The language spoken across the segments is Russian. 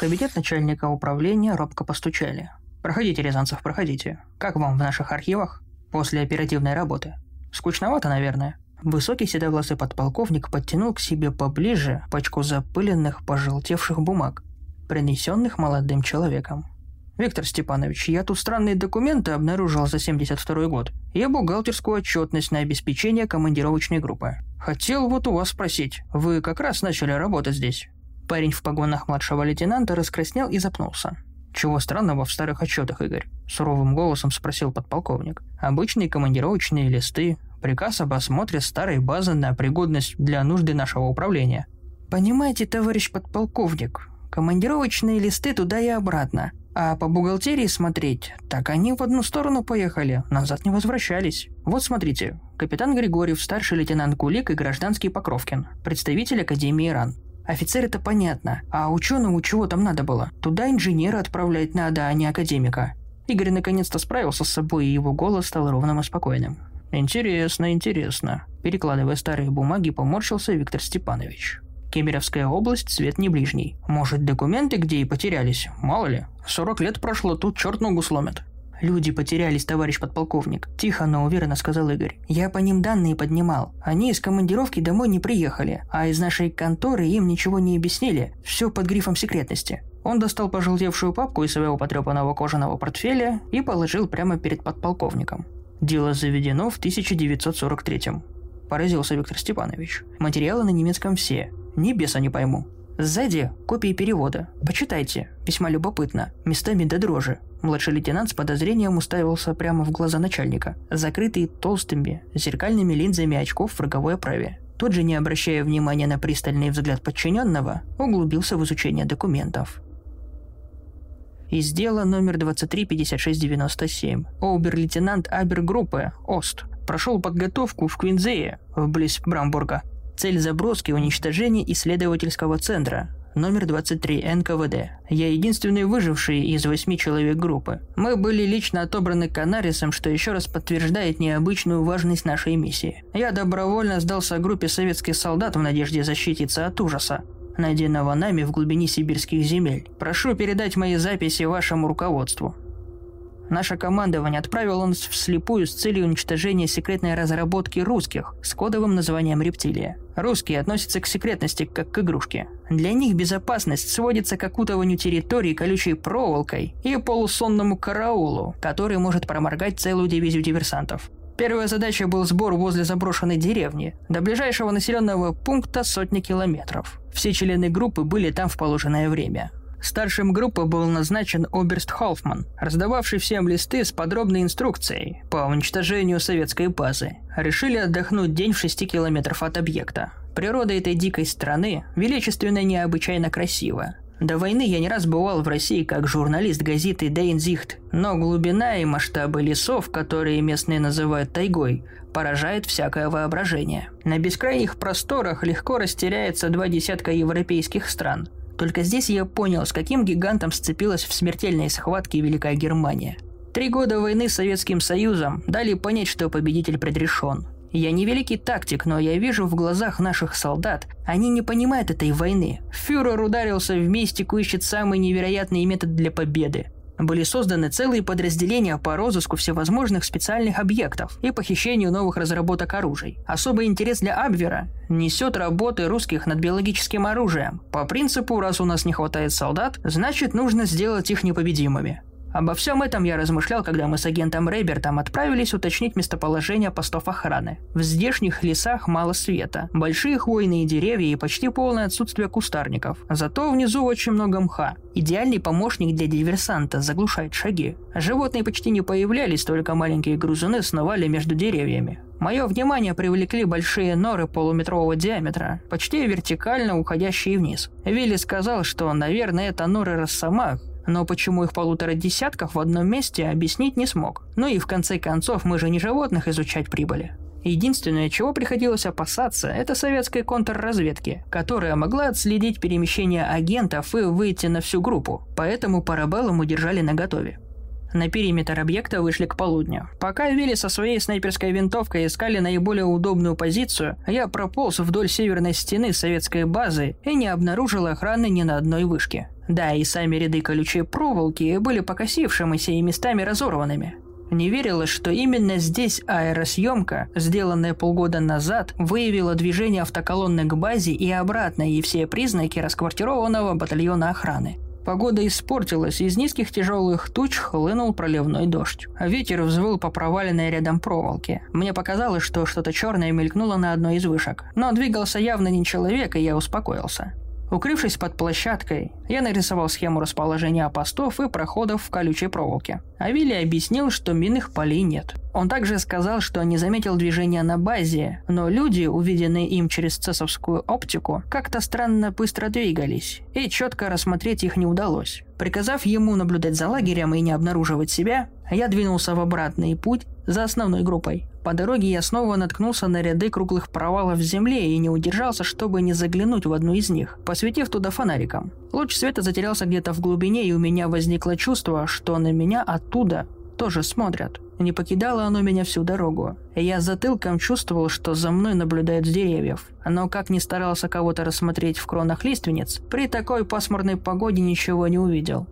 кабинет начальника управления робко постучали. «Проходите, Рязанцев, проходите. Как вам в наших архивах? После оперативной работы. Скучновато, наверное?» Высокий седовласый подполковник подтянул к себе поближе пачку запыленных, пожелтевших бумаг, принесенных молодым человеком. «Виктор Степанович, я тут странные документы обнаружил за 72 год и бухгалтерскую отчетность на обеспечение командировочной группы. Хотел вот у вас спросить, вы как раз начали работать здесь?» Парень в погонах младшего лейтенанта раскраснел и запнулся. «Чего странного в старых отчетах, Игорь?» – суровым голосом спросил подполковник. «Обычные командировочные листы, приказ об осмотре старой базы на пригодность для нужды нашего управления». «Понимаете, товарищ подполковник, командировочные листы туда и обратно. А по бухгалтерии смотреть, так они в одну сторону поехали, назад не возвращались. Вот смотрите, капитан Григорьев, старший лейтенант Кулик и гражданский Покровкин, представитель Академии РАН. Офицер это понятно, а ученому чего там надо было? Туда инженера отправлять надо, а не академика. Игорь наконец-то справился с собой, и его голос стал ровным и спокойным. «Интересно, интересно». Перекладывая старые бумаги, поморщился Виктор Степанович. Кемеровская область, цвет не ближний. Может, документы где и потерялись? Мало ли. 40 лет прошло, тут черт ногу сломит. «Люди потерялись, товарищ подполковник», – тихо, но уверенно сказал Игорь. «Я по ним данные поднимал. Они из командировки домой не приехали, а из нашей конторы им ничего не объяснили. Все под грифом секретности». Он достал пожелтевшую папку из своего потрепанного кожаного портфеля и положил прямо перед подполковником. Дело заведено в 1943-м. Поразился Виктор Степанович. Материалы на немецком все, ни беса не пойму. Сзади копии перевода. Почитайте. Весьма любопытно. Местами до дрожи. Младший лейтенант с подозрением уставился прямо в глаза начальника, закрытые толстыми, зеркальными линзами очков в роговой оправе. Тот же, не обращая внимания на пристальный взгляд подчиненного, углубился в изучение документов. Из дела номер 235697 обер-лейтенант Абергруппы, Ост, прошел подготовку в Квинзее, вблизи Брамбурга, Цель заброски – уничтожение исследовательского центра, номер 23 НКВД. Я единственный выживший из восьми человек группы. Мы были лично отобраны Канарисом, что еще раз подтверждает необычную важность нашей миссии. Я добровольно сдался группе советских солдат в надежде защититься от ужаса, найденного нами в глубине сибирских земель. Прошу передать мои записи вашему руководству. Наше командование отправило нас вслепую с целью уничтожения секретной разработки русских с кодовым названием «Рептилия». Русские относятся к секретности как к игрушке. Для них безопасность сводится к окутыванию территории колючей проволокой и полусонному караулу, который может проморгать целую дивизию диверсантов. Первая задача был сбор возле заброшенной деревни. До ближайшего населенного пункта сотни километров. Все члены группы были там в положенное время. Старшим группы был назначен Оберст Хоффман, раздававший всем листы с подробной инструкцией по уничтожению советской базы. Решили отдохнуть день в 6 километров от объекта. Природа этой дикой страны величественно и необычайно красива. До войны я не раз бывал в России как журналист газеты Дейнзихт, но глубина и масштабы лесов, которые местные называют тайгой, поражает всякое воображение. На бескрайних просторах легко растеряется два десятка европейских стран – только здесь я понял, с каким гигантом сцепилась в смертельной схватке Великая Германия. Три года войны с Советским Союзом дали понять, что победитель предрешен. Я не великий тактик, но я вижу в глазах наших солдат, они не понимают этой войны. Фюрер ударился в мистику, ищет самый невероятный метод для победы были созданы целые подразделения по розыску всевозможных специальных объектов и похищению новых разработок оружий. Особый интерес для Абвера несет работы русских над биологическим оружием. По принципу, раз у нас не хватает солдат, значит нужно сделать их непобедимыми. Обо всем этом я размышлял, когда мы с агентом Рейбертом отправились уточнить местоположение постов охраны. В здешних лесах мало света, большие хвойные деревья и почти полное отсутствие кустарников. Зато внизу очень много мха. Идеальный помощник для диверсанта заглушает шаги. Животные почти не появлялись, только маленькие грузуны сновали между деревьями. Мое внимание привлекли большие норы полуметрового диаметра, почти вертикально уходящие вниз. Вилли сказал, что, наверное, это норы росомах, но почему их полутора десятков в одном месте объяснить не смог. Ну и в конце концов мы же не животных изучать прибыли. Единственное, чего приходилось опасаться, это советской контрразведки, которая могла отследить перемещение агентов и выйти на всю группу, поэтому парабеллум удержали наготове. На периметр объекта вышли к полудню. Пока Вилли со своей снайперской винтовкой искали наиболее удобную позицию, я прополз вдоль северной стены советской базы и не обнаружил охраны ни на одной вышке. Да, и сами ряды колючей проволоки были покосившимися и местами разорванными. Не верилось, что именно здесь аэросъемка, сделанная полгода назад, выявила движение автоколонны к базе и обратно и все признаки расквартированного батальона охраны. Погода испортилась, из низких тяжелых туч хлынул проливной дождь. А ветер взвыл по проваленной рядом проволоке. Мне показалось, что что-то черное мелькнуло на одной из вышек. Но двигался явно не человек, и я успокоился. Укрывшись под площадкой, я нарисовал схему расположения постов и проходов в колючей проволоке. А Вилли объяснил, что минных полей нет. Он также сказал, что не заметил движения на базе, но люди, увиденные им через цесовскую оптику, как-то странно быстро двигались, и четко рассмотреть их не удалось. Приказав ему наблюдать за лагерем и не обнаруживать себя, я двинулся в обратный путь за основной группой. По дороге я снова наткнулся на ряды круглых провалов в земле и не удержался, чтобы не заглянуть в одну из них, посветив туда фонариком. Луч света затерялся где-то в глубине, и у меня возникло чувство, что на меня оттуда тоже смотрят. Не покидало оно меня всю дорогу. Я затылком чувствовал, что за мной наблюдают с деревьев. Но как ни старался кого-то рассмотреть в кронах лиственниц, при такой пасмурной погоде ничего не увидел.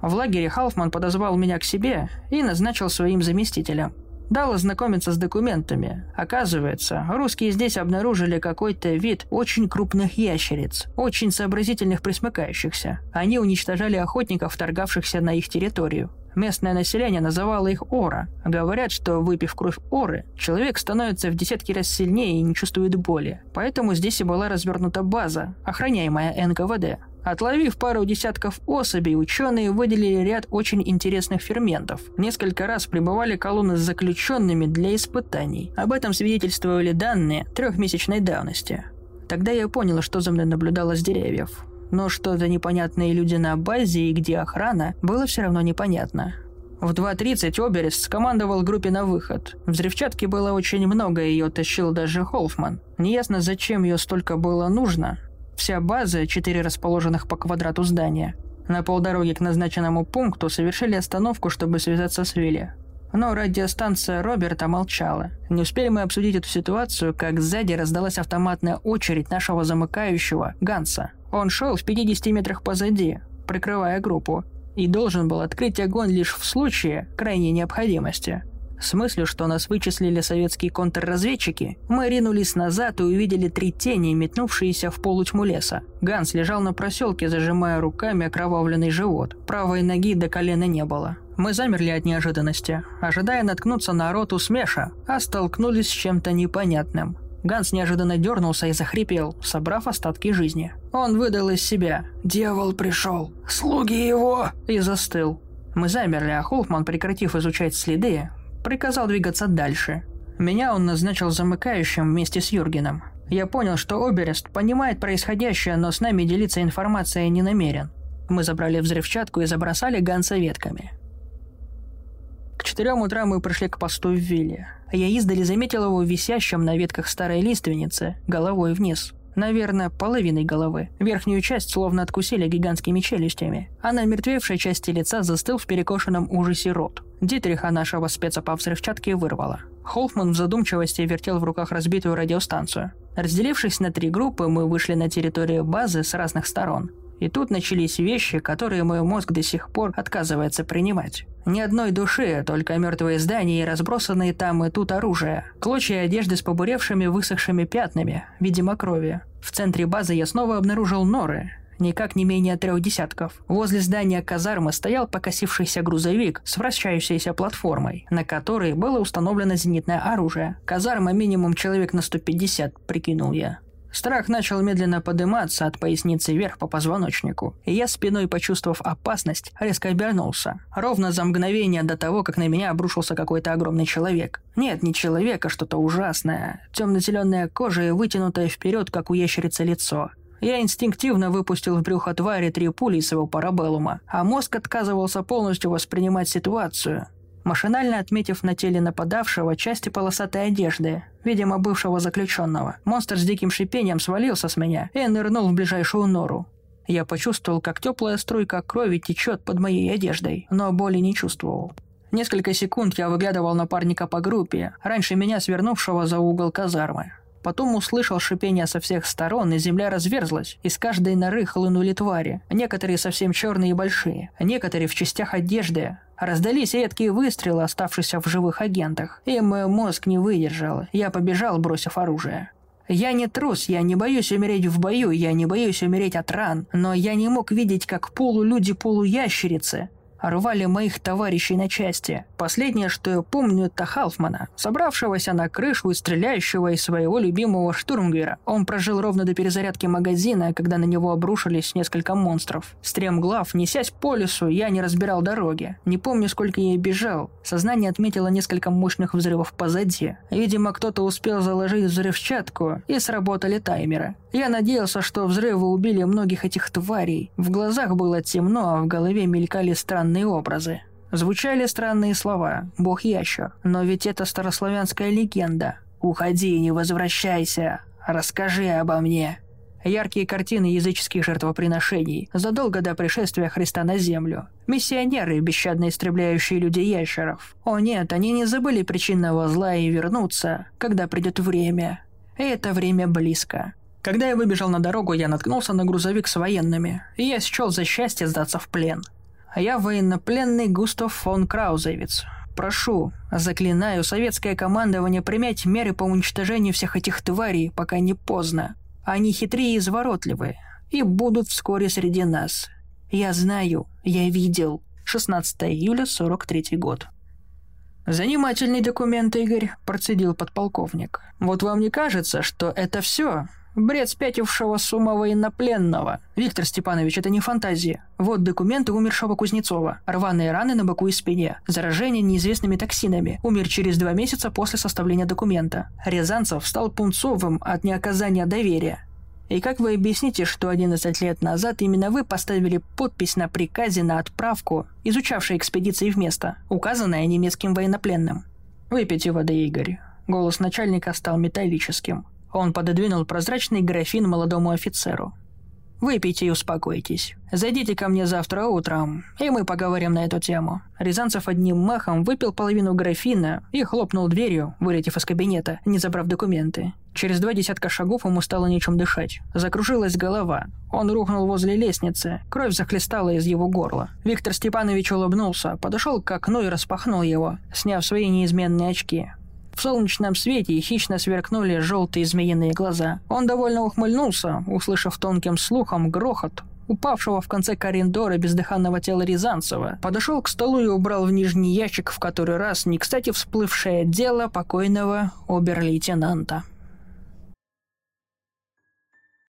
В лагере Халфман подозвал меня к себе и назначил своим заместителем. Дал ознакомиться с документами. Оказывается, русские здесь обнаружили какой-то вид очень крупных ящериц, очень сообразительных присмыкающихся. Они уничтожали охотников, торгавшихся на их территорию. Местное население называло их ора. Говорят, что выпив кровь оры, человек становится в десятки раз сильнее и не чувствует боли. Поэтому здесь и была развернута база, охраняемая НКВД. Отловив пару десятков особей, ученые выделили ряд очень интересных ферментов. Несколько раз прибывали колонны с заключенными для испытаний. Об этом свидетельствовали данные трехмесячной давности. Тогда я понял, что за мной наблюдало с деревьев. Но что-то непонятные люди на базе и где охрана, было все равно непонятно. В 2.30 Оберест скомандовал группе на выход. Взрывчатки было очень много, ее тащил даже Холфман. Неясно, зачем ее столько было нужно, Вся база, четыре расположенных по квадрату здания, на полдороге к назначенному пункту совершили остановку, чтобы связаться с Вилли. Но радиостанция Роберта молчала. Не успели мы обсудить эту ситуацию, как сзади раздалась автоматная очередь нашего замыкающего, Ганса. Он шел в 50 метрах позади, прикрывая группу, и должен был открыть огонь лишь в случае крайней необходимости. С мыслью, что нас вычислили советские контрразведчики, мы ринулись назад и увидели три тени, метнувшиеся в полутьму леса. Ганс лежал на проселке, зажимая руками окровавленный живот. Правой ноги до колена не было. Мы замерли от неожиданности, ожидая наткнуться на роту смеша, а столкнулись с чем-то непонятным. Ганс неожиданно дернулся и захрипел, собрав остатки жизни. Он выдал из себя «Дьявол пришел! Слуги его!» и застыл. Мы замерли, а Холфман, прекратив изучать следы, приказал двигаться дальше. Меня он назначил замыкающим вместе с Юргеном. Я понял, что Оберест понимает происходящее, но с нами делиться информацией не намерен. Мы забрали взрывчатку и забросали Ганса ветками. К четырем утра мы пришли к посту в Вилле. Я издали заметил его висящим на ветках старой лиственницы, головой вниз. Наверное, половиной головы. Верхнюю часть словно откусили гигантскими челюстями, а на мертвевшей части лица застыл в перекошенном ужасе рот. Дитриха нашего спеца по взрывчатке вырвало. Холфман в задумчивости вертел в руках разбитую радиостанцию. Разделившись на три группы, мы вышли на территорию базы с разных сторон. И тут начались вещи, которые мой мозг до сих пор отказывается принимать. Ни одной души, только мертвые здания и разбросанные там и тут оружие. Клочья одежды с побуревшими высохшими пятнами, видимо крови. В центре базы я снова обнаружил норы, никак не менее трех десятков. Возле здания казармы стоял покосившийся грузовик с вращающейся платформой, на которой было установлено зенитное оружие. Казарма минимум человек на 150, прикинул я. Страх начал медленно подниматься от поясницы вверх по позвоночнику, и я спиной, почувствовав опасность, резко обернулся. Ровно за мгновение до того, как на меня обрушился какой-то огромный человек. Нет, не человек, а что-то ужасное. Темно-зеленая кожа и вытянутое вперед, как у ящерицы лицо. Я инстинктивно выпустил в брюхо твари три пули из его парабеллума, а мозг отказывался полностью воспринимать ситуацию машинально отметив на теле нападавшего части полосатой одежды, видимо, бывшего заключенного. Монстр с диким шипением свалился с меня и нырнул в ближайшую нору. Я почувствовал, как теплая струйка крови течет под моей одеждой, но боли не чувствовал. Несколько секунд я выглядывал напарника по группе, раньше меня свернувшего за угол казармы. Потом услышал шипение со всех сторон, и земля разверзлась. Из каждой норы хлынули твари. Некоторые совсем черные и большие, некоторые в частях одежды. Раздались редкие выстрелы, оставшиеся в живых агентах. И мой мозг не выдержал. Я побежал, бросив оружие. Я не трус, я не боюсь умереть в бою, я не боюсь умереть от ран, но я не мог видеть, как полулюди-полуящерицы рвали моих товарищей на части. Последнее, что я помню, это Халфмана, собравшегося на крышу и стреляющего из своего любимого штурмгера. Он прожил ровно до перезарядки магазина, когда на него обрушились несколько монстров. Стремглав, несясь по лесу, я не разбирал дороги. Не помню, сколько я бежал. Сознание отметило несколько мощных взрывов позади. Видимо, кто-то успел заложить взрывчатку, и сработали таймеры. Я надеялся, что взрывы убили многих этих тварей. В глазах было темно, а в голове мелькали странные образы. Звучали странные слова «бог-ящер», но ведь это старославянская легенда. «Уходи, не возвращайся, расскажи обо мне». Яркие картины языческих жертвоприношений задолго до пришествия Христа на Землю. Миссионеры, бесщадно истребляющие людей-ящеров. О нет, они не забыли причинного зла и вернутся, когда придет время. И это время близко. Когда я выбежал на дорогу, я наткнулся на грузовик с военными, и я счел за счастье сдаться в плен. А я военнопленный Густав фон Краузевиц. Прошу, заклинаю советское командование принять меры по уничтожению всех этих тварей, пока не поздно. Они хитрые и изворотливые, и будут вскоре среди нас. Я знаю, я видел. 16 июля 43 год. «Занимательный документ, Игорь», – процедил подполковник. «Вот вам не кажется, что это все? Бред спятившего с ума военнопленного. Виктор Степанович, это не фантазия. Вот документы умершего Кузнецова. Рваные раны на боку и спине. Заражение неизвестными токсинами. Умер через два месяца после составления документа. Рязанцев стал пунцовым от неоказания доверия. И как вы объясните, что 11 лет назад именно вы поставили подпись на приказе на отправку, изучавшей экспедиции в место, указанное немецким военнопленным? Выпейте воды, Игорь. Голос начальника стал металлическим. Он пододвинул прозрачный графин молодому офицеру. «Выпейте и успокойтесь. Зайдите ко мне завтра утром, и мы поговорим на эту тему». Рязанцев одним махом выпил половину графина и хлопнул дверью, вылетев из кабинета, не забрав документы. Через два десятка шагов ему стало нечем дышать. Закружилась голова. Он рухнул возле лестницы. Кровь захлестала из его горла. Виктор Степанович улыбнулся, подошел к окну и распахнул его, сняв свои неизменные очки. В солнечном свете хищно сверкнули желтые змеиные глаза. Он довольно ухмыльнулся, услышав тонким слухом грохот, упавшего в конце коридора бездыханного тела Рязанцева, подошел к столу и убрал в нижний ящик в который раз не кстати всплывшее дело покойного обер-лейтенанта.